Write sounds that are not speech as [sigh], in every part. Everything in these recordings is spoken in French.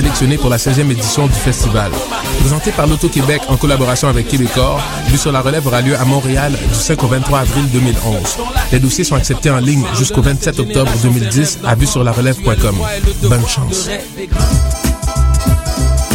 sélectionnés pour la 16e édition du festival. Présenté par l'Auto-Québec en collaboration avec Québecor, Vue sur la relève aura lieu à Montréal du 5 au 23 avril 2011. Les dossiers sont acceptés en ligne jusqu'au 27 octobre 2010 à vue sur la relève.com. Bonne chance.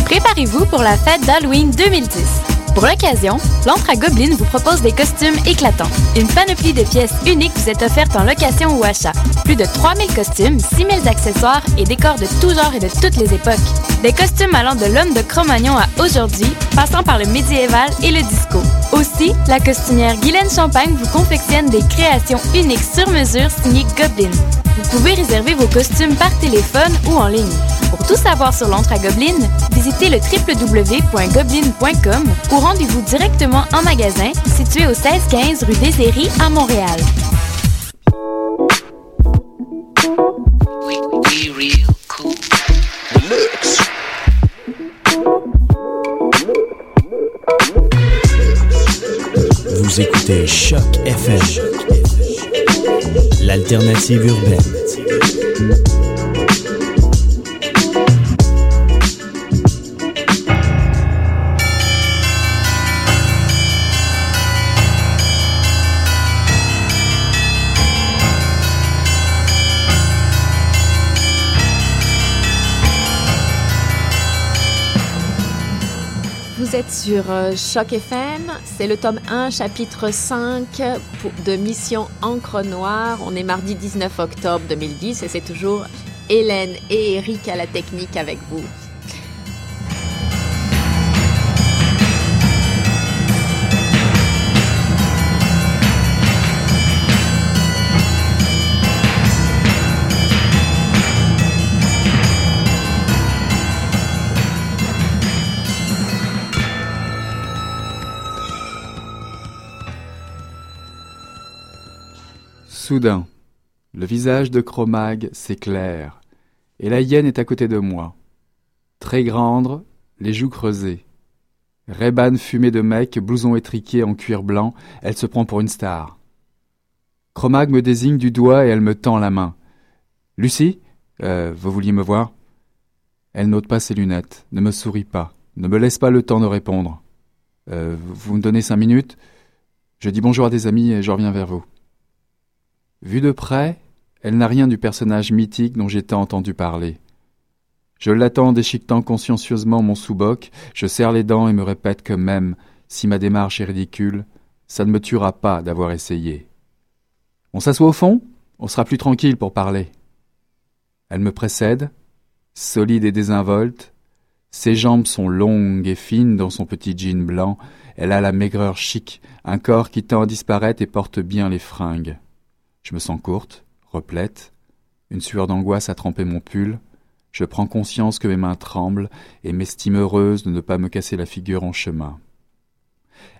Préparez-vous pour la fête d'Halloween 2010. Pour l'occasion, l'Entre à Goblin vous propose des costumes éclatants. Une panoplie de pièces uniques vous est offerte en location ou achat. Plus de 3000 costumes, 6000 accessoires et décors de tout genre et de toutes les époques. Des costumes allant de l'homme de Cro-Magnon à aujourd'hui, passant par le médiéval et le disco. Aussi, la costumière Guylaine Champagne vous confectionne des créations uniques sur mesure signées Goblin. Vous pouvez réserver vos costumes par téléphone ou en ligne. Pour tout savoir sur l'Entre à Goblin, visitez le www.goblin.com ou rendez-vous directement en magasin situé au 1615 rue Airies à Montréal. Vous écoutez Choc FM, l'alternative urbaine. Sur euh, Choc FM, c'est le tome 1, chapitre 5 pour- de Mission Encre Noire. On est mardi 19 octobre 2010 et c'est toujours Hélène et Eric à la technique avec vous. Soudain, le visage de Cro-Mag s'éclaire, et la hyène est à côté de moi. Très grande, les joues creusées. Rébane fumée de mec, blouson étriqué en cuir blanc, elle se prend pour une star. Cro-Mag me désigne du doigt et elle me tend la main. Lucie, euh, vous vouliez me voir? Elle n'ôte pas ses lunettes, ne me sourit pas, ne me laisse pas le temps de répondre. Euh, vous me donnez cinq minutes? Je dis bonjour à des amis et je reviens vers vous. Vue de près, elle n'a rien du personnage mythique dont j'ai tant entendu parler. Je l'attends en déchiquetant consciencieusement mon sous-boc, je serre les dents et me répète que même si ma démarche est ridicule, ça ne me tuera pas d'avoir essayé. On s'assoit au fond On sera plus tranquille pour parler. Elle me précède, solide et désinvolte. Ses jambes sont longues et fines dans son petit jean blanc. Elle a la maigreur chic, un corps qui tend à disparaître et porte bien les fringues. Je me sens courte, replète. Une sueur d'angoisse a trempé mon pull. Je prends conscience que mes mains tremblent et m'estime heureuse de ne pas me casser la figure en chemin.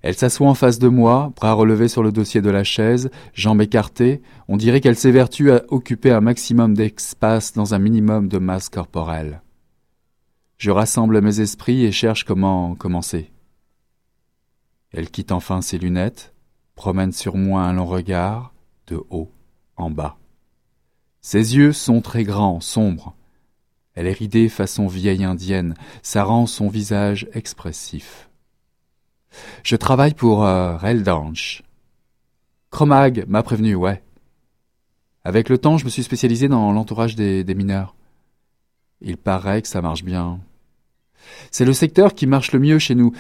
Elle s'assoit en face de moi, bras relevés sur le dossier de la chaise, jambes écartées. On dirait qu'elle s'évertue à occuper un maximum d'espace dans un minimum de masse corporelle. Je rassemble mes esprits et cherche comment commencer. Elle quitte enfin ses lunettes, promène sur moi un long regard, de haut en bas. Ses yeux sont très grands, sombres. Elle est ridée façon vieille indienne, ça rend son visage expressif. Je travaille pour euh. Cromag m'a prévenu, ouais. Avec le temps, je me suis spécialisé dans l'entourage des, des mineurs. Il paraît que ça marche bien. C'est le secteur qui marche le mieux chez nous.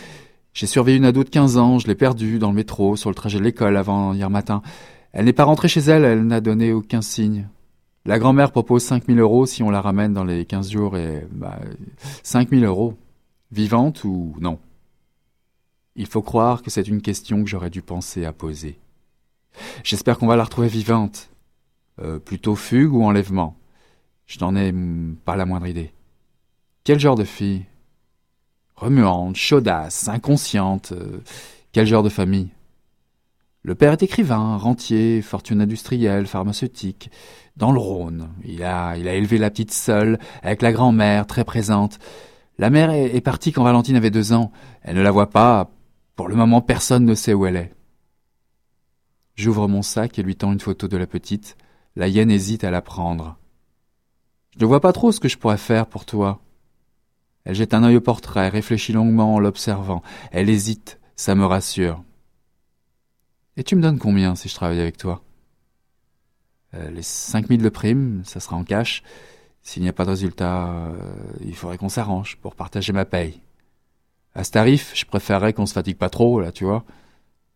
J'ai surveillé une ado de 15 ans, je l'ai perdue dans le métro, sur le trajet de l'école avant hier matin. Elle n'est pas rentrée chez elle, elle n'a donné aucun signe. La grand-mère propose 5000 euros si on la ramène dans les 15 jours et, bah, 5000 euros. Vivante ou non? Il faut croire que c'est une question que j'aurais dû penser à poser. J'espère qu'on va la retrouver vivante. Euh, plutôt fugue ou enlèvement? Je n'en ai pas la moindre idée. Quel genre de fille? Remuante, chaudasse, inconsciente. euh, quel genre de famille? Le père est écrivain, rentier, fortune industrielle, pharmaceutique. Dans le Rhône, il a, il a élevé la petite seule, avec la grand-mère, très présente. La mère est, partie quand Valentine avait deux ans. Elle ne la voit pas. Pour le moment, personne ne sait où elle est. J'ouvre mon sac et lui tends une photo de la petite. La hyène hésite à la prendre. Je ne vois pas trop ce que je pourrais faire pour toi. Elle jette un œil au portrait, réfléchit longuement en l'observant. Elle hésite, ça me rassure. Et tu me donnes combien si je travaille avec toi? Euh, Les cinq mille de prime, ça sera en cash. S'il n'y a pas de résultat, euh, il faudrait qu'on s'arrange pour partager ma paye. À ce tarif, je préférerais qu'on se fatigue pas trop, là, tu vois.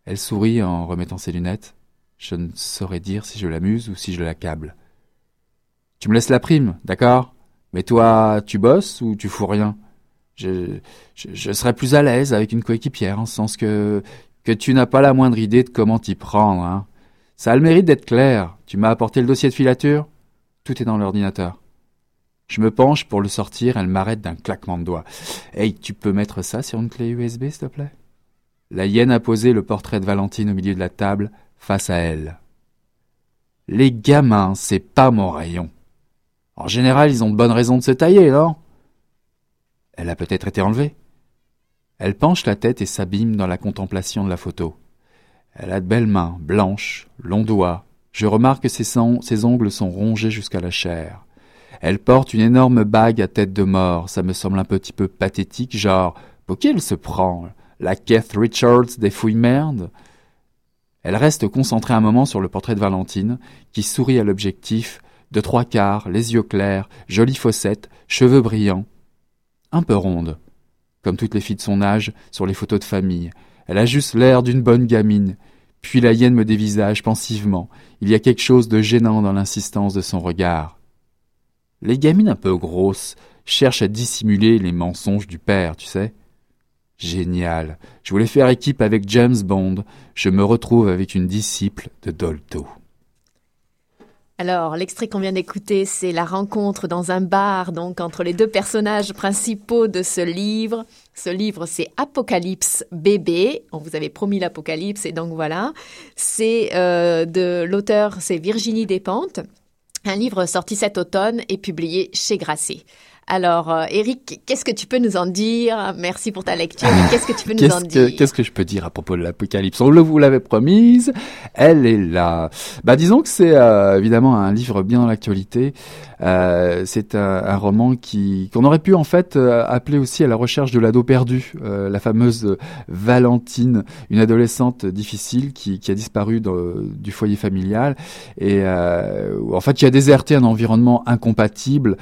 Elle sourit en remettant ses lunettes. Je ne saurais dire si je l'amuse ou si je l'accable. Tu me laisses la prime, d'accord? Mais toi, tu bosses ou tu fous rien? Je, je, serais plus à l'aise avec une coéquipière, en ce sens que, que tu n'as pas la moindre idée de comment t'y prendre. Hein. Ça a le mérite d'être clair. Tu m'as apporté le dossier de filature? Tout est dans l'ordinateur. Je me penche pour le sortir, elle m'arrête d'un claquement de doigts. Hey, tu peux mettre ça sur une clé USB, s'il te plaît? La hyène a posé le portrait de Valentine au milieu de la table, face à elle. Les gamins, c'est pas mon rayon. En général, ils ont de bonnes raisons de se tailler, non? Elle a peut-être été enlevée. Elle penche la tête et s'abîme dans la contemplation de la photo. Elle a de belles mains, blanches, longs doigts. Je remarque que ses, ongles sont rongés jusqu'à la chair. Elle porte une énorme bague à tête de mort. Ça me semble un petit peu pathétique, genre, pour qui elle se prend? La Keith Richards des fouilles merdes? Elle reste concentrée un moment sur le portrait de Valentine, qui sourit à l'objectif, de trois quarts, les yeux clairs, jolie fossette, cheveux brillants. Un peu ronde, comme toutes les filles de son âge sur les photos de famille. Elle a juste l'air d'une bonne gamine. Puis la hyène me dévisage pensivement. Il y a quelque chose de gênant dans l'insistance de son regard. Les gamines un peu grosses cherchent à dissimuler les mensonges du père, tu sais. Génial. Je voulais faire équipe avec James Bond. Je me retrouve avec une disciple de Dolto. Alors, l'extrait qu'on vient d'écouter, c'est la rencontre dans un bar, donc entre les deux personnages principaux de ce livre. Ce livre, c'est Apocalypse bébé. On vous avait promis l'Apocalypse, et donc voilà. C'est euh, de l'auteur, c'est Virginie Despentes. Un livre sorti cet automne et publié chez Grasset. Alors, euh, Eric, qu'est-ce que tu peux nous en dire? Merci pour ta lecture. Qu'est-ce que tu peux nous en dire? Qu'est-ce que je peux dire à propos de l'Apocalypse? On le vous l'avait promise, elle est là. Bah, disons que c'est euh, évidemment un livre bien dans l'actualité. Euh, c'est un, roman qui qu'on aurait pu en fait euh, appeler aussi à la recherche de l'ado perdu, euh, la fameuse Valentine, une adolescente difficile qui, qui a disparu du foyer familial et en fait qui a déserté un environnement incompatible,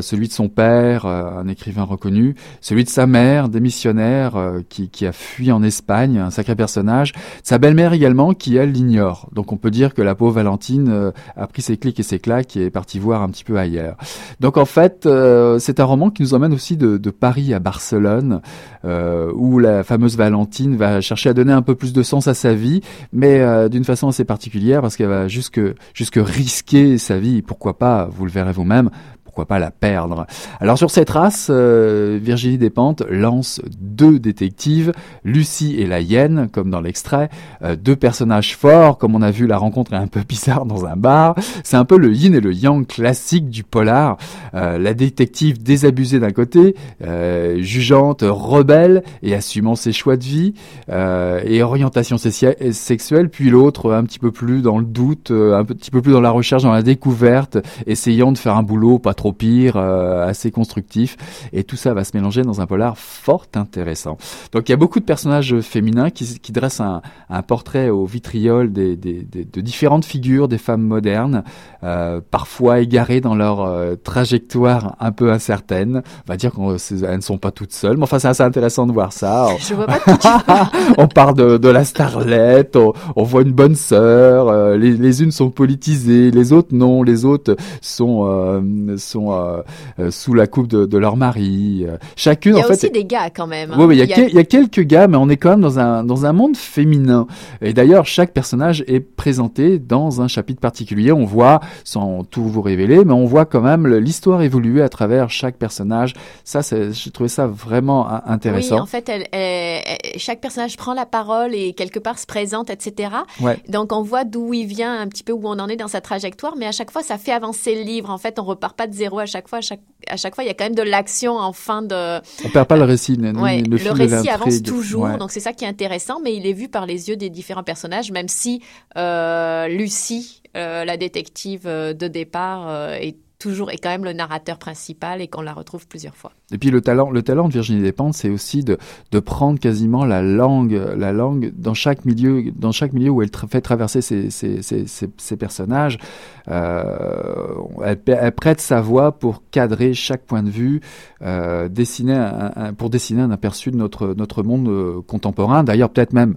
celui de son père, un écrivain reconnu, celui de sa mère, démissionnaire, qui, qui a fui en Espagne, un sacré personnage, sa belle-mère également qui elle l'ignore. Donc on peut dire que la pauvre Valentine a pris ses clics et ses claques et est partie voir un petit peu ailleurs. Donc en fait, euh, c'est un roman qui nous emmène aussi de, Paris à Barcelone, euh, où la fameuse Valentine va chercher à donner un peu plus de sens à sa vie, mais euh, d'une façon assez particulière parce qu'elle va jusque jusque risquer sa vie. Pourquoi pas Vous le verrez vous-même pourquoi pas la perdre. Alors sur cette race, euh, Virginie Despentes lance deux détectives, Lucie et la hyène, comme dans l'extrait, euh, deux personnages forts, comme on a vu la rencontre est un peu [laughs] bizarre dans un bar. C'est un peu le yin et le yang classique du polar. Euh, la détective désabusée d'un côté, jugeante, rebelle et assumant ses choix de vie et orientation sexuelle, puis l'autre un petit peu plus dans le doute, un petit peu plus dans la recherche, dans la découverte, essayant de faire un boulot pas trop trop pire, euh, assez constructif. Et tout ça va se mélanger dans un polar fort intéressant. Donc il y a beaucoup de personnages féminins qui, qui dressent un, un, portrait au vitriol des, des, des, de différentes figures des femmes modernes, euh, parfois égarées dans leur euh, trajectoire un peu incertaine. On va dire qu'elles ne sont pas toutes seules, mais enfin c'est assez intéressant de voir ça. [laughs] Je vois pas [laughs] on parle de, de la starlette, on, on, voit une bonne sœur, les, les, unes sont politisées, les autres non, les autres sont, sont euh, euh, sous la coupe de, leur mari. Euh, chacune, il y a aussi des gars quand même. Oui, il, y a, quelques gars, mais on est quand même dans un dans un monde féminin. Et d'ailleurs, chaque personnage est présenté dans un chapitre particulier. On voit, sans tout vous révéler, mais on voit quand même l'histoire évoluer à travers chaque personnage. Ça, j'ai trouvé ça vraiment intéressant. Oui, en fait, chaque personnage prend la parole et quelque part se présente, etc. Donc on voit d'où il vient, un petit peu où on en est dans sa trajectoire, mais à chaque fois, ça fait avancer le livre. En fait, on repart pas de à chaque fois. À chaque, à chaque fois, il y a quand même de l'action en fin de. On perd pas le récit. Le, le récit avance toujours, donc c'est ça qui est intéressant, mais il est vu par les yeux des différents personnages, même si euh, Lucie, euh, la détective euh, de départ, est toujours est quand même le narrateur principal et qu'on la retrouve plusieurs fois. Et puis le talent, le talent de Virginie Despentes, c'est aussi de, prendre quasiment la langue, la langue dans chaque milieu, dans chaque milieu où elle fait traverser ses, personnages. Euh, elle, prête sa voix pour cadrer chaque point de vue, euh, dessiner pour dessiner un aperçu de notre notre monde euh, contemporain. D'ailleurs, peut-être même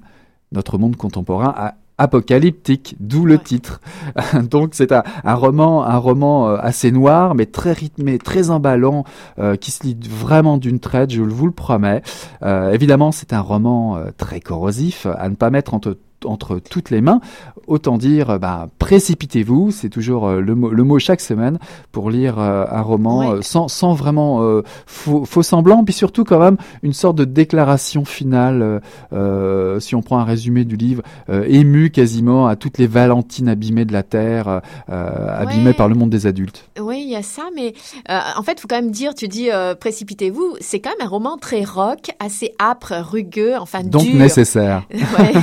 notre monde contemporain a apocalyptique, d'où le ouais. titre. [laughs] Donc c'est un, un, roman, un roman euh, assez noir, mais très rythmé, très emballant, euh, qui se lit vraiment d'une traite, je vous le promets. Euh, évidemment, c'est un roman euh, très corrosif, à ne pas mettre entre entre toutes les mains. Autant dire, bah, précipitez-vous, c'est toujours euh, le, mot, le mot chaque semaine pour lire euh, un roman euh, sans, sans vraiment euh, faux, faux semblant, puis surtout quand même une sorte de déclaration finale, euh, euh, si on prend un résumé du livre, euh, ému quasiment à toutes les Valentines abîmées de la Terre, euh, abîmées Ouais. par le monde des adultes. Oui, il y a ça, mais euh, en fait, il faut quand même dire, tu dis euh, précipitez-vous, c'est quand même un roman très rock, assez âpre, rugueux, enfin Donc dur. nécessaire. [laughs] Ouais.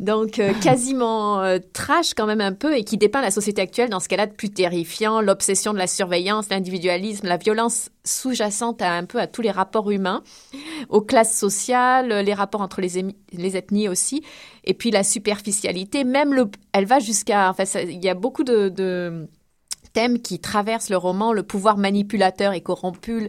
Donc [laughs] euh, quasiment euh, trash quand même un peu et qui dépeint la société actuelle dans ce qu'elle a de plus terrifiant, l'obsession de la surveillance, l'individualisme, la violence sous-jacente à un peu à tous les rapports humains, aux classes sociales, les rapports entre les, les ethnies aussi, et puis la superficialité. Même le, elle va jusqu'à, enfin, il y a beaucoup de thèmes qui traversent le roman, le pouvoir manipulateur et corrompu,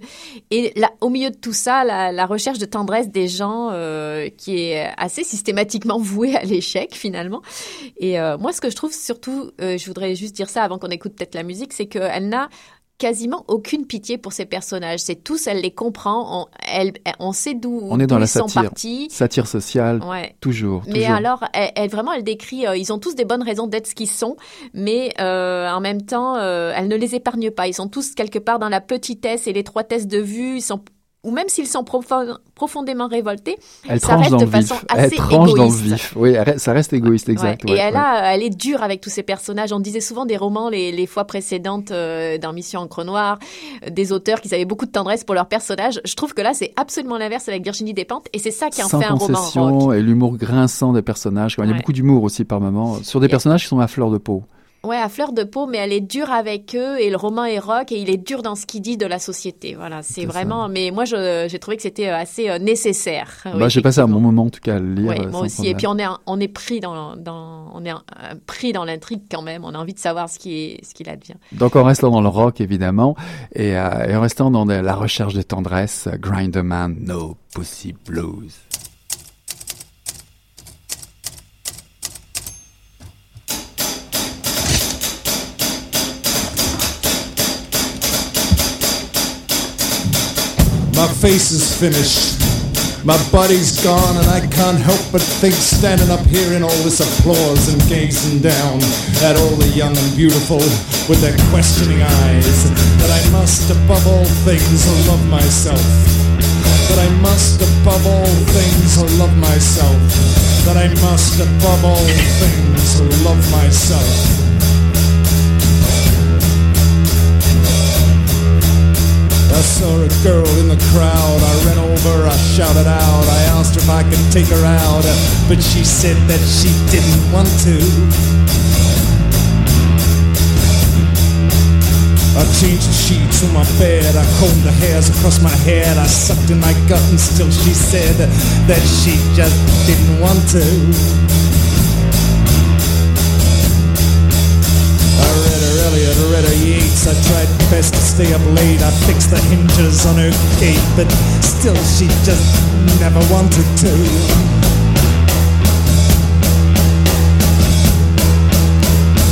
et là, au milieu de tout ça, la, la recherche de tendresse des gens euh, qui est assez systématiquement vouée à l'échec finalement. Et euh, moi, ce que je trouve surtout, euh, je voudrais juste dire ça avant qu'on écoute peut-être la musique, c'est qu'elle n'a quasiment aucune pitié pour ses personnages. C'est tous, elle les comprend, on, elle, on sait d'où On est dans la ils sont satire. partis. Satire sociale, Ouais. toujours. Mais toujours. alors, elle, elle- vraiment, elle décrit, euh, ils ont tous des bonnes raisons d'être ce qu'ils sont, mais euh, en même temps, euh, elle ne les épargne pas. Ils sont tous quelque part dans la petitesse et l'étroitesse de vue. Ils sont, ou même s'ils sont profond- profondément révoltés, Elle ça tranche reste dans de le vif. façon Elle assez tranche dans le égoïste. vif. Oui, ça reste égoïste, exact. Ouais. ouais, et elle ouais. a, elle est dure avec tous ces personnages. On disait souvent des romans les, les fois précédentes euh, dans Mission Encre Noire, euh, des auteurs qui avaient beaucoup de tendresse pour leurs personnages. Je trouve que là, c'est absolument l'inverse avec Virginie Despentes, et c'est ça qui en Sans fait un roman rock. et l'humour grinçant des personnages. Il y a beaucoup d'humour aussi par moment sur des Et- personnages qui sont à fleur de peau. Ouais, à fleur de peau, mais elle est dure avec eux et le roman est rock et il est dur dans ce qu'il dit de la société. Voilà, c'est vraiment. Mais moi, j'ai trouvé que c'était euh, assez euh, nécessaire. Oui, bah, j'ai passé un bon moment en tout cas à le lire. Ouais, euh, moi aussi. Et puis on est on est pris dans dans on est pris dans l'intrigue quand même. On a envie de savoir ce qui est ce qu'il advient. Donc en restant dans le rock évidemment et, euh, et en restant dans de- la recherche de tendresse, Grinderman, No Pussy Blues. My face is finished. My body's gone, and I can't help but think, standing up here in all this applause and gazing down at all the young and beautiful with their questioning eyes, that I must, above all things, love myself. That I must, above all things, love myself. That I must, above all things, love myself. I saw a girl in the crowd. I ran over, I shouted out. I asked her if I could take her out, but she said that she didn't want to. I changed the sheets on my bed. I combed the hairs across my head. I sucked in my gut, and still she said that she just didn't want to. Elliot, I read her Yeats. I tried best to stay up late. I fixed the hinges on her gate, but still she just never wanted to.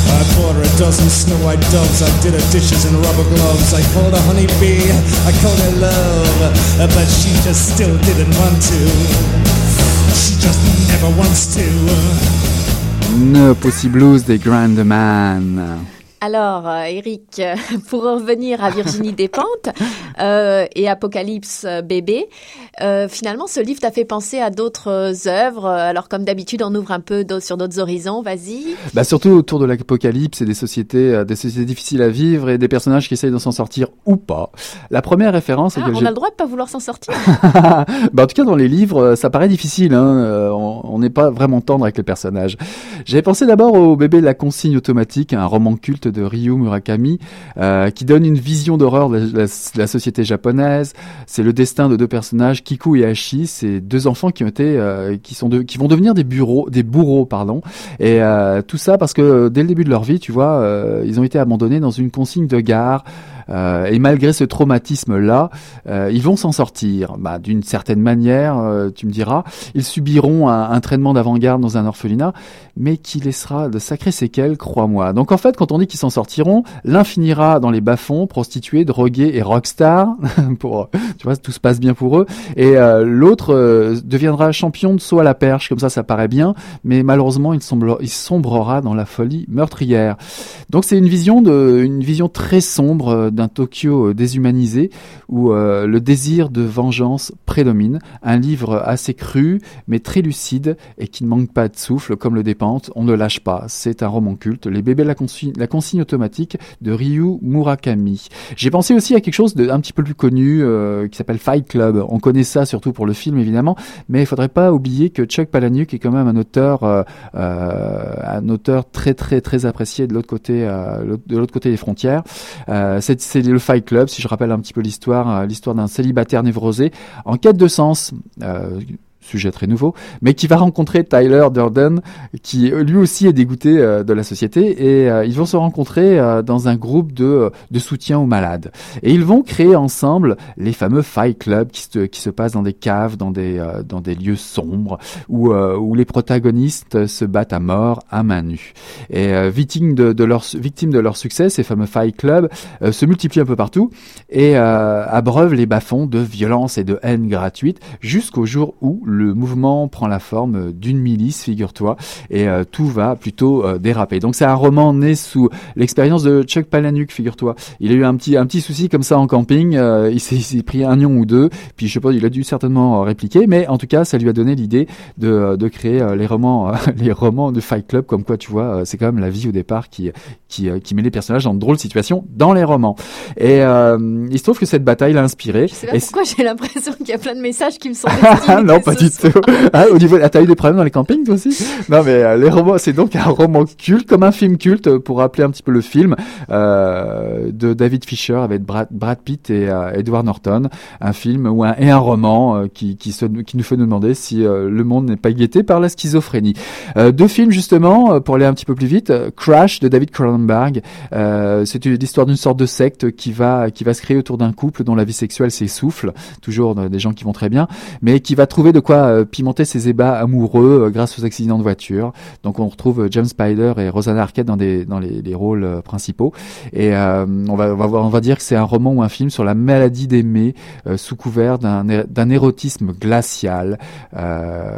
I bought her a dozen snow white doves. I did her dishes in rubber gloves. I called her honeybee. I called her love, but she just still didn't want to. She just never wants to. No Pussy Blues des Grinderman. Alors, euh, Eric, [laughs] pour revenir à Virginie Despentes [laughs] euh, et Apocalypse euh, bébé, euh, finalement, ce livre t'a fait penser à d'autres œuvres. Alors, comme d'habitude, on ouvre un peu sur d'autres horizons. Vas-y. Bah surtout autour de l'apocalypse et des sociétés, euh, des sociétés difficiles à vivre et des personnages qui essayent de s'en sortir ou pas. La première référence, Ah, on a le droit de pas vouloir s'en sortir. [laughs] bah, en tout cas, dans les livres, ça paraît difficile. Hein. on on n'est pas vraiment tendre avec les personnages. J'avais pensé d'abord au bébé de la consigne automatique, un roman culte de Ryu Murakami, qui donne une vision d'horreur de, la société japonaise. C'est le destin de deux personnages, Kiku et Hashi, c'est deux enfants qui ont été, qui sont qui vont devenir des bureaux, des bourreaux, pardon. Et tout ça parce que dès le début de leur vie, tu vois, ils ont été abandonnés dans une consigne de gare. Euh, et malgré ce traumatisme-là, euh, ils vont s'en sortir. Bah, D'une certaine manière, euh, tu me diras, ils subiront un, un traitement d'avant-garde dans un orphelinat, mais qui laissera de sacrées séquelles, crois-moi. Donc en fait, quand on dit qu'ils s'en sortiront, l'un finira dans les bas-fonds, prostitué, drogué et rockstar, [laughs] pour, tu vois, tout se passe bien pour eux, et l'autre deviendra champion de saut à la perche, comme ça, ça paraît bien, mais malheureusement, il, sombre, il sombrera dans la folie meurtrière. Donc c'est une vision une vision très sombre Tokyo euh, déshumanisé où euh, le désir de vengeance prédomine. Un livre assez cru mais très lucide et qui ne manque pas de souffle comme le dépente. On ne lâche pas. C'est un roman culte. Les bébés la consigne, la consigne automatique de Ryu Murakami. J'ai pensé aussi à quelque chose d'un petit peu plus connu euh, qui s'appelle Fight Club. On connaît ça surtout pour le film évidemment, mais il faudrait pas oublier que Chuck Palahniuk est quand même un auteur, un auteur très très très apprécié de l'autre côté, côté des frontières. c'est c'est le Fight Club, si je rappelle un petit peu l'histoire, euh, l'histoire d'un célibataire névrosé en quête de sens. Sujet très nouveau, mais qui va rencontrer Tyler Durden, qui lui aussi est dégoûté euh, de la société, et euh, ils vont se rencontrer euh, dans un groupe de, de soutien aux malades. Et ils vont créer ensemble les fameux Fight Club qui se, qui se passent dans des caves, dans des, dans des lieux sombres, où, où les protagonistes se battent à mort à main nue. Et victimes de, leur, victimes de leur succès, ces fameux Fight Club se multiplient un peu partout et abreuvent les bas-fonds de violence et de haine gratuite jusqu'au jour où mouvement prend la forme d'une milice, figure-toi, et euh, tout va plutôt euh, déraper. Donc c'est un roman né sous l'expérience de Chuck Palahniuk, figure-toi. Il a eu un petit un petit souci comme ça en camping, euh, il s'est pris un lion ou deux, puis je sais pas, il a dû certainement répliquer, mais en tout cas ça lui a donné l'idée de, de créer les romans [laughs] les romans de Fight Club, comme quoi tu vois, c'est quand même la vie au départ qui qui, qui met les personnages dans de drôles situations dans les romans. Et il se trouve que cette bataille l'a inspiré. Je sais pas pourquoi j'ai l'impression qu'il y a plein de messages qui me sont [laughs] non, pas [laughs] ah, au niveau, t'as eu des problèmes dans les campings toi aussi? Non, mais euh, les romans, c'est donc un roman culte, comme un film culte, euh, pour rappeler un petit peu le film euh, de David Fisher avec Brad, Pitt et euh, Edward Norton, un film ou un, et un roman qui, qui, se, qui nous fait nous demander si le monde n'est pas guetté par la schizophrénie. deux films justement, pour aller un petit peu plus vite, Crash de David Cronenberg, c'est l'histoire d'une sorte de secte qui va qui va se créer autour d'un couple dont la vie sexuelle s'essouffle, toujours des gens qui vont très bien, mais qui va trouver de quoi euh, pimenter ses ébats amoureux euh, grâce aux accidents de voiture. Donc on retrouve euh, James Spider et Rosanna Arquette dans, des, dans les, les rôles principaux. Et on, va, on, va, on va dire que c'est un roman ou un film sur la maladie d'aimer sous couvert d'un érotisme glacial.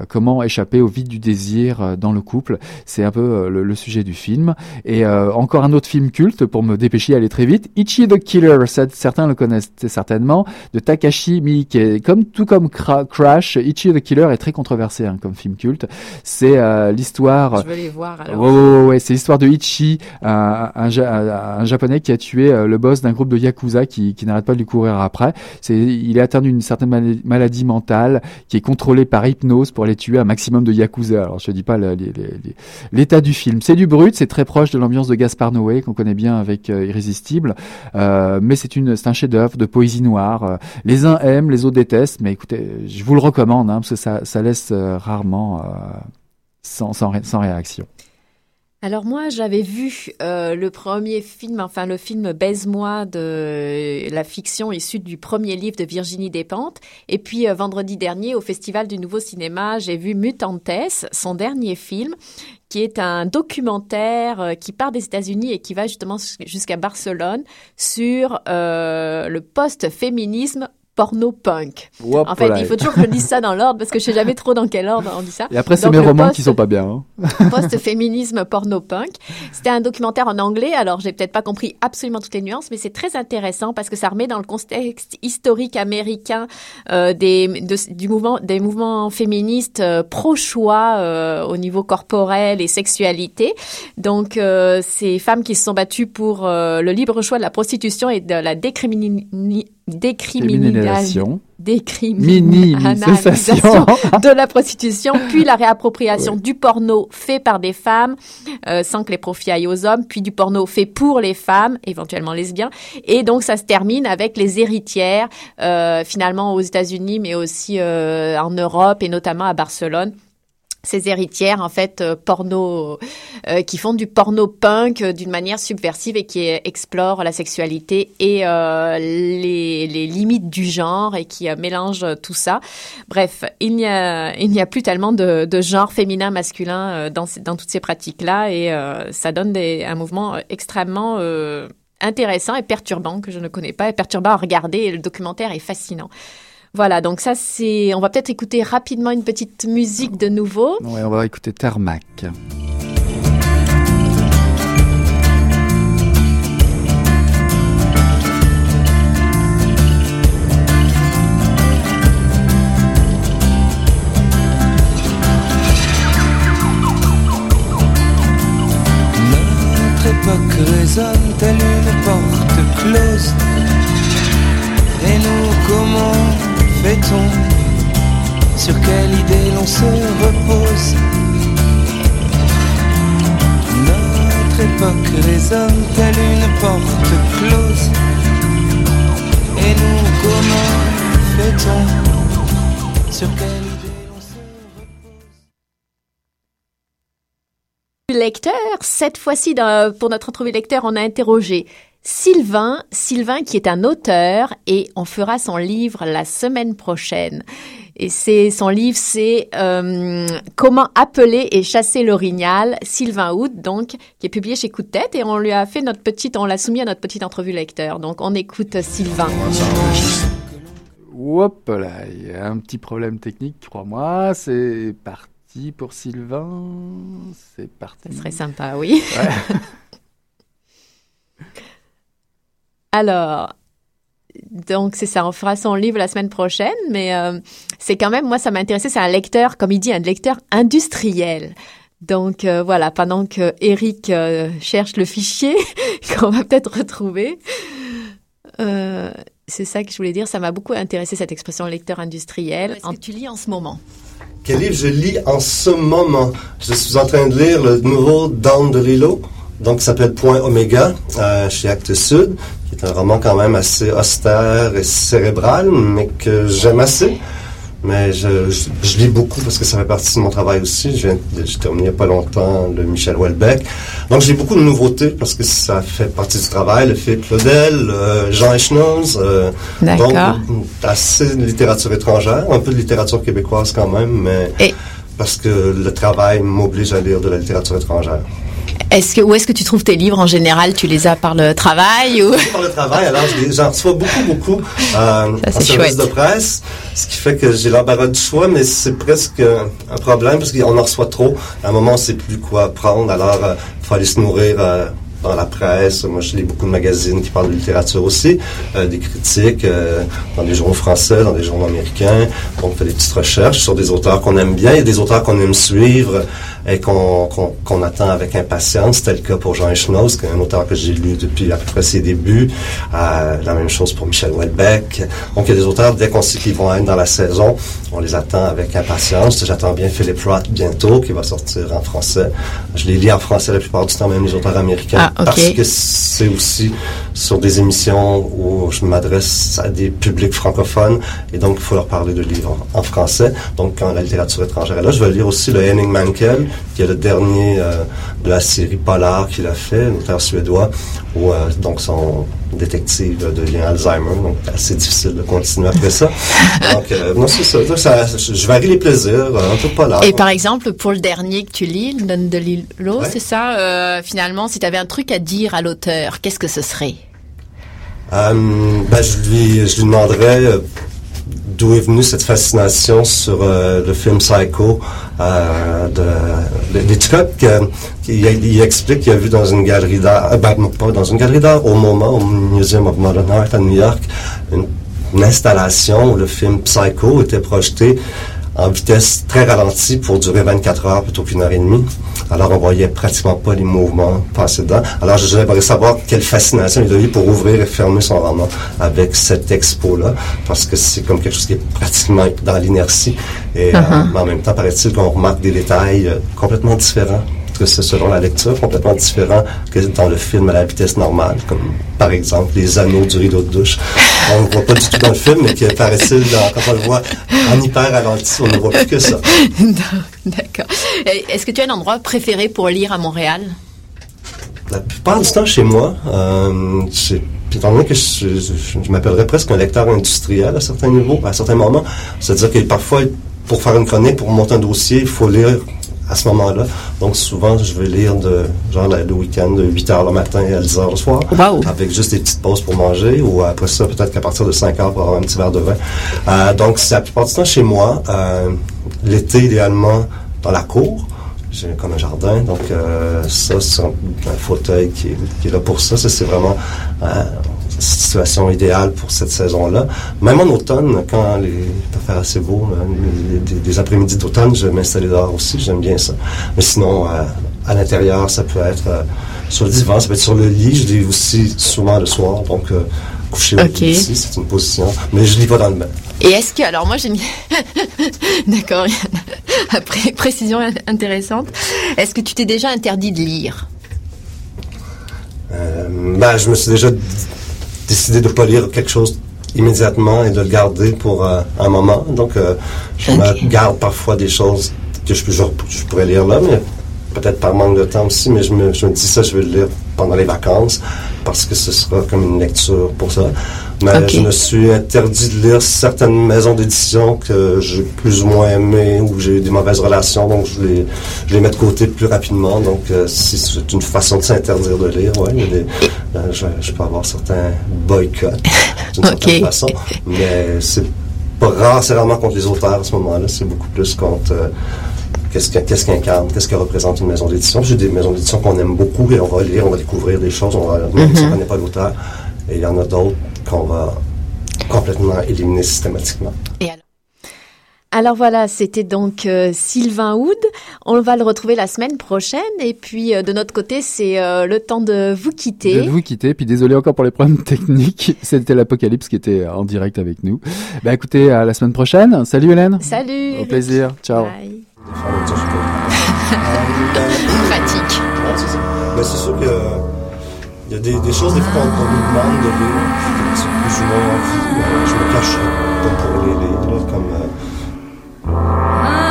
comment échapper au vide du désir dans le couple. C'est un peu le, le, sujet du film. Et encore un autre film culte pour me dépêcher aller très vite. Ichi the Killer, certains le connaissent certainement, de Takashi Miike. Comme, tout comme Crash, Ichi the Killer est très controversé hein, comme film culte. C'est euh, l'histoire. Je veux les voir alors. Ouais, ouais, ouais, c'est l'histoire de Ichi, un, un, un, japonais qui a tué euh, le boss d'un groupe de yakuza qui, qui n'arrête pas de lui courir après. C'est, il est atteint d'une certaine maladie mentale qui est contrôlée par hypnose pour les tuer un maximum de yakuza. Alors je dis pas l'état du film. C'est du brut, c'est très proche de l'ambiance de Gaspar Noé qu'on connaît bien avec euh, Irrésistible, euh, mais c'est une, c'est un chef-d'œuvre de poésie noire. les uns aiment, les autres détestent, mais écoutez, je vous le recommande. Hein, parce ça, laisse euh, rarement euh, sans, réaction. Alors moi, j'avais vu euh, le premier film, enfin le film Baise-moi de la fiction issue du premier livre de Virginie Despentes. Et puis vendredi dernier, au Festival du Nouveau Cinéma, j'ai vu Mutantes, son dernier film, qui est un documentaire qui part des États-Unis et qui va justement jusqu'à Barcelone sur le post-féminisme porno-punk. En fait, il faut toujours que je dise ça dans l'ordre parce que je sais jamais trop dans quel ordre on dit ça. Et après, c'est mes romans qui sont pas bien. Hein. [laughs] Post-féminisme porno-punk. C'était un documentaire en anglais, alors j'ai peut-être pas compris absolument toutes les nuances, mais c'est très intéressant parce que ça remet dans le contexte historique américain euh, des, du mouvement, des mouvements féministes euh, pro-choix euh, au niveau corporel et sexualité. Donc, ces femmes qui se sont battues pour le libre choix de la prostitution et de la décriminalisation décriminalisation Décriminalisation. de la prostitution, puis la réappropriation du porno fait par des femmes euh, sans que les profits aillent aux hommes, puis du porno fait pour les femmes, éventuellement lesbiens. Et donc ça se termine avec les héritières, euh, finalement aux États-Unis, mais aussi euh, en Europe et notamment à Barcelone ces héritières en fait euh, porno euh, qui font du porno punk euh, d'une manière subversive et qui explorent la sexualité et les, les, limites du genre et qui mélangent tout ça. Bref, il n'y a il n'y a plus tellement de, de genre féminin masculin dans dans toutes ces pratiques là et ça donne des, un mouvement extrêmement intéressant et perturbant que je ne connais pas et perturbant à regarder et le documentaire est fascinant. Voilà, donc ça c'est... On va peut-être écouter rapidement une petite musique de nouveau. Oui, on va écouter Tarmac. Notre époque résonne telle une porte close. Et nous, comment fait-on Sur quelle idée l'on se repose Notre époque résonne telle une porte close. Et nous, comment fait-on Sur quelle idée l'on se repose Lecteur, cette fois-ci pour notre entrevue lecteur, on a interrogé Sylvain, Sylvain qui est un auteur et on fera son livre la semaine prochaine. Et c'est son livre, c'est euh, Comment appeler et chasser l'orignal, Sylvain Houd, donc qui est publié chez Coup de tête et on lui a fait notre petite, on l'a soumis à notre petite entrevue lecteur. Donc on écoute Sylvain. Hop là, il y a un petit problème technique, crois-moi. C'est parti pour Sylvain. C'est parti. Ce serait sympa, oui. [laughs] Alors, donc c'est ça, on fera son livre la semaine prochaine, mais euh, c'est quand même, moi ça m'intéressait, c'est un lecteur, comme il dit, un lecteur industriel. Donc euh, voilà, pendant que Eric euh, cherche le fichier [laughs] qu'on va peut-être retrouver, c'est ça que je voulais dire. Ça m'a beaucoup intéressé cette expression lecteur industriel. Qu'est-ce que tu lis en ce moment? Quel livre je lis en ce moment? Je suis en train de lire le nouveau Down de Lilo. Donc, ça s'appelle Point Oméga chez Actes Sud un roman quand même assez austère et cérébral, mais que j'aime assez. Mais je, lis beaucoup parce que ça fait partie de mon travail aussi. J'ai terminé il n'y a pas longtemps le Michel Houellebecq. Donc j'ai beaucoup de nouveautés parce que ça fait partie du travail. Le Philippe Claudel, euh, Jean Echnoz. Euh, donc assez de littérature étrangère, un peu de littérature québécoise quand même, mais parce que le travail m'oblige à lire de la littérature étrangère. Est-ce que, où est-ce que tu trouves tes livres en général? Tu les as par le travail ou? Par le travail, alors j'en reçois beaucoup, beaucoup euh, en service de presse, ce qui fait que j'ai l'embarras du choix, mais c'est presque un problème parce qu'on en reçoit trop. À un moment, on ne sait plus quoi prendre, alors il euh, faut aller se nourrir euh, dans la presse. Moi, je lis beaucoup de magazines qui parlent de littérature aussi, euh, des critiques euh, dans des journaux français, dans des journaux américains. On fait des petites recherches sur des auteurs qu'on aime bien. et des auteurs qu'on aime suivre et qu'on attend avec impatience. C'était le cas pour Jean Echnoz, qui est un auteur que j'ai lu depuis à peu près ses débuts. Euh, la même chose pour Michel Houellebecq. Donc, il y a des auteurs, dès qu'on sait qu'ils vont être dans la saison, on les attend avec impatience. J'attends bien Philip Roth bientôt, qui va sortir en français. Je les lis en français la plupart du temps, même les auteurs américains. Ah, parce que c'est aussi sur des émissions où je m'adresse à des publics francophones et donc il faut leur parler de livres en, français. Donc quand la littérature étrangère est là, je vais lire aussi le Henning Mankell, qui est le dernier euh, de la série Polar qu'il a fait, l'auteur suédois, où euh, donc son détective devient Alzheimer, donc assez difficile de continuer après ça. [laughs] donc euh, non, c'est ça, ça, je varie les plaisirs, un peu Polar. Et par exemple, pour le dernier que tu lis, Donne de Lilo, c'est ça, finalement, si tu avais un truc à dire à l'auteur, qu'est-ce que ce serait? Ben, je, lui, je lui demanderais d'où est venue cette fascination sur euh, le film Psycho euh, de, de, euh, il, explique qu'il a vu dans une galerie d'art, euh, ben, pas dans une galerie d'art, au moment, au Museum of Modern Art à New York, une, installation où le film Psycho était projeté en vitesse très ralentie pour durer 24 heures plutôt qu'une heure et demie. Alors, on voyait pratiquement pas les mouvements passer dedans. Alors, j'aimerais savoir quelle fascination il a eu pour ouvrir et fermer son roman avec cette expo-là, parce que c'est comme quelque chose qui est pratiquement dans l'inertie. Et uh-huh. en même temps, paraît-il qu'on remarque des détails complètement différents que c'est selon la lecture complètement différent que dans le film à la vitesse normale, comme par exemple les anneaux du rideau de douche. On ne voit pas du tout dans le film, mais qui paraît-il, quand on le voit en hyper ralenti, on ne voit plus que ça. [laughs] D'accord. Est-ce que tu as un endroit préféré pour lire à Montréal? La plupart du temps chez moi, euh, étant donné que je, je m'appellerais presque un lecteur industriel à certains niveaux, à certains moments, c'est-à-dire que parfois, pour faire une chronique, pour monter un dossier, il faut lire à ce moment-là. Donc, souvent, je vais lire de, genre, le week-end, de 8 h le matin à 10 h le soir. Avec juste des petites pauses pour manger, ou après ça, peut-être qu'à partir de 5 h pour avoir un petit verre de vin. Euh, donc, c'est la plupart du temps chez moi. Euh, l'été, idéalement, dans la cour. J'ai comme un jardin, donc euh, ça, c'est un, fauteuil qui est, qui est, là pour ça. Ça, c'est vraiment situation idéale pour cette saison-là. Même en automne, quand les faire assez beau, des, après-midi d'automne, je vais m'installer dehors aussi, j'aime bien ça. Mais sinon, euh, à l'intérieur, ça peut être euh, sur le divan, ça peut être sur le lit. Je lis aussi souvent le soir, donc euh, coucher au lit ici, c'est une position. Mais je lis pas dans le bain. Et est-ce que, alors moi j'ai mis, [laughs] d'accord, [laughs] après précision intéressante, est-ce que tu t'es déjà interdit de lire? Ben, je me suis déjà décidé de ne pas lire quelque chose immédiatement et de le garder pour euh, un moment. Donc, euh, je me garde parfois des choses que je, je, pourrais lire là, mais peut-être par manque de temps aussi, mais je me, je me dis ça, je vais le lire pendant les vacances parce que ce sera comme une lecture pour ça. Mais je me suis interdit de lire certaines maisons d'édition que j'ai plus ou moins aimées ou j'ai eu des mauvaises relations, donc je les, je les mets de côté plus rapidement. Donc, euh, si c'est une façon de s'interdire de lire, ouais, euh, je, peux avoir certains boycotts [laughs] d'une certaine façon. Mais c'est pas rare, c'est rarement contre les auteurs à ce moment-là, c'est beaucoup plus contre. Euh, qu'est-ce qu'est-ce qu'incarne, qu'est-ce que représente une maison d'édition. J'ai des maisons d'édition qu'on aime beaucoup et on va lire, on va découvrir des choses, on va, même si on ne connaît pas l'auteur. Et il y en a d'autres qu'on va complètement éliminer systématiquement. alors? Voilà, c'était donc euh, Sylvain Houd. On va le retrouver la semaine prochaine. Et puis euh, de notre côté, c'est euh, le temps de vous quitter. De vous quitter. Puis désolé encore pour les problèmes [laughs] techniques. C'était l'Apocalypse qui était en direct avec nous. Bah écoutez, à la semaine prochaine. Salut Hélène. Salut. Au plaisir. Ciao. [laughs] Fatigue. Mais c'est sûr que y a des, des choses, des fois, qu'on nous demande de lire, c'est plus ou moins envie. Je me cache comme pour les lire, comme. Euh,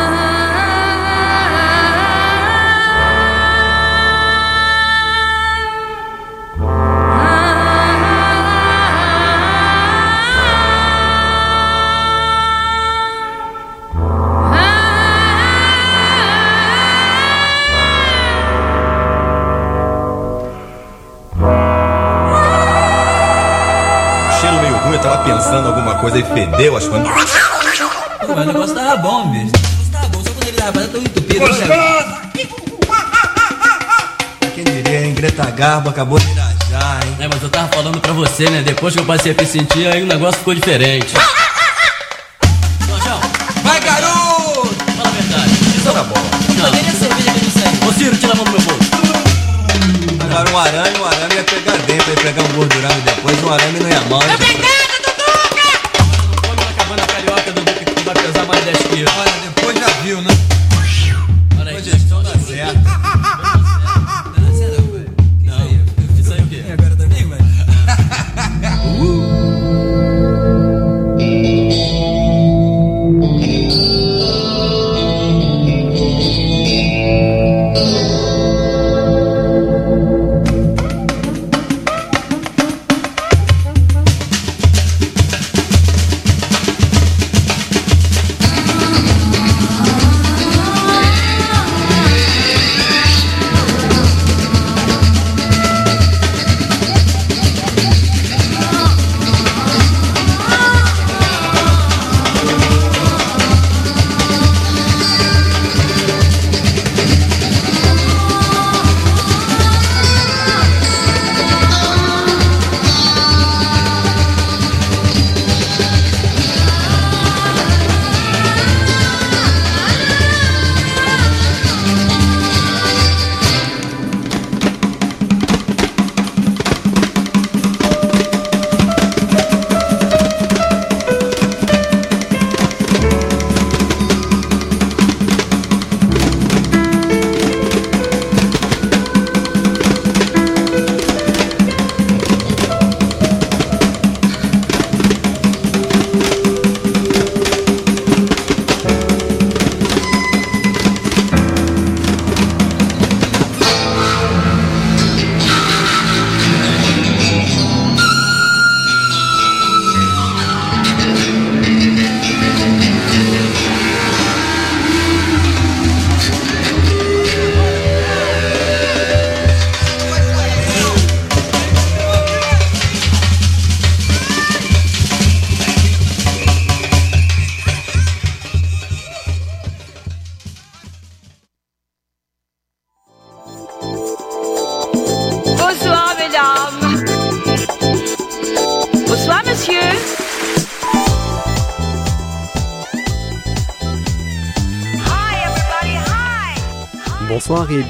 coisa e fedeu as coisas. Mas o negócio tava bom, bicho. O negócio tava bom, só quando ele tava tão entupido. Gostoso! Quem diria, hein? Greta Garbo acabou de irajar, hein? É, mas eu tava falando pra você, né? Depois que eu passei a me sentir, aí o negócio ficou diferente. Vai, garoto! Fala a verdade. Isso era bom. Não. Poderia cerveja que não saiu. Ô, Ciro, tira a mão do meu bolso. Agora um arame, um arame ia pegar dentro, ia pegar um gordurão e depois um arame não ia mal.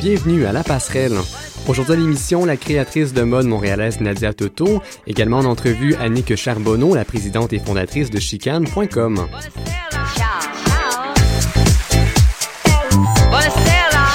Bienvenue à La Passerelle. Aujourd'hui à l'émission, la créatrice de mode montréalaise Nadia Toto, également en entrevue Annick Charbonneau, la présidente et fondatrice de chicane.com.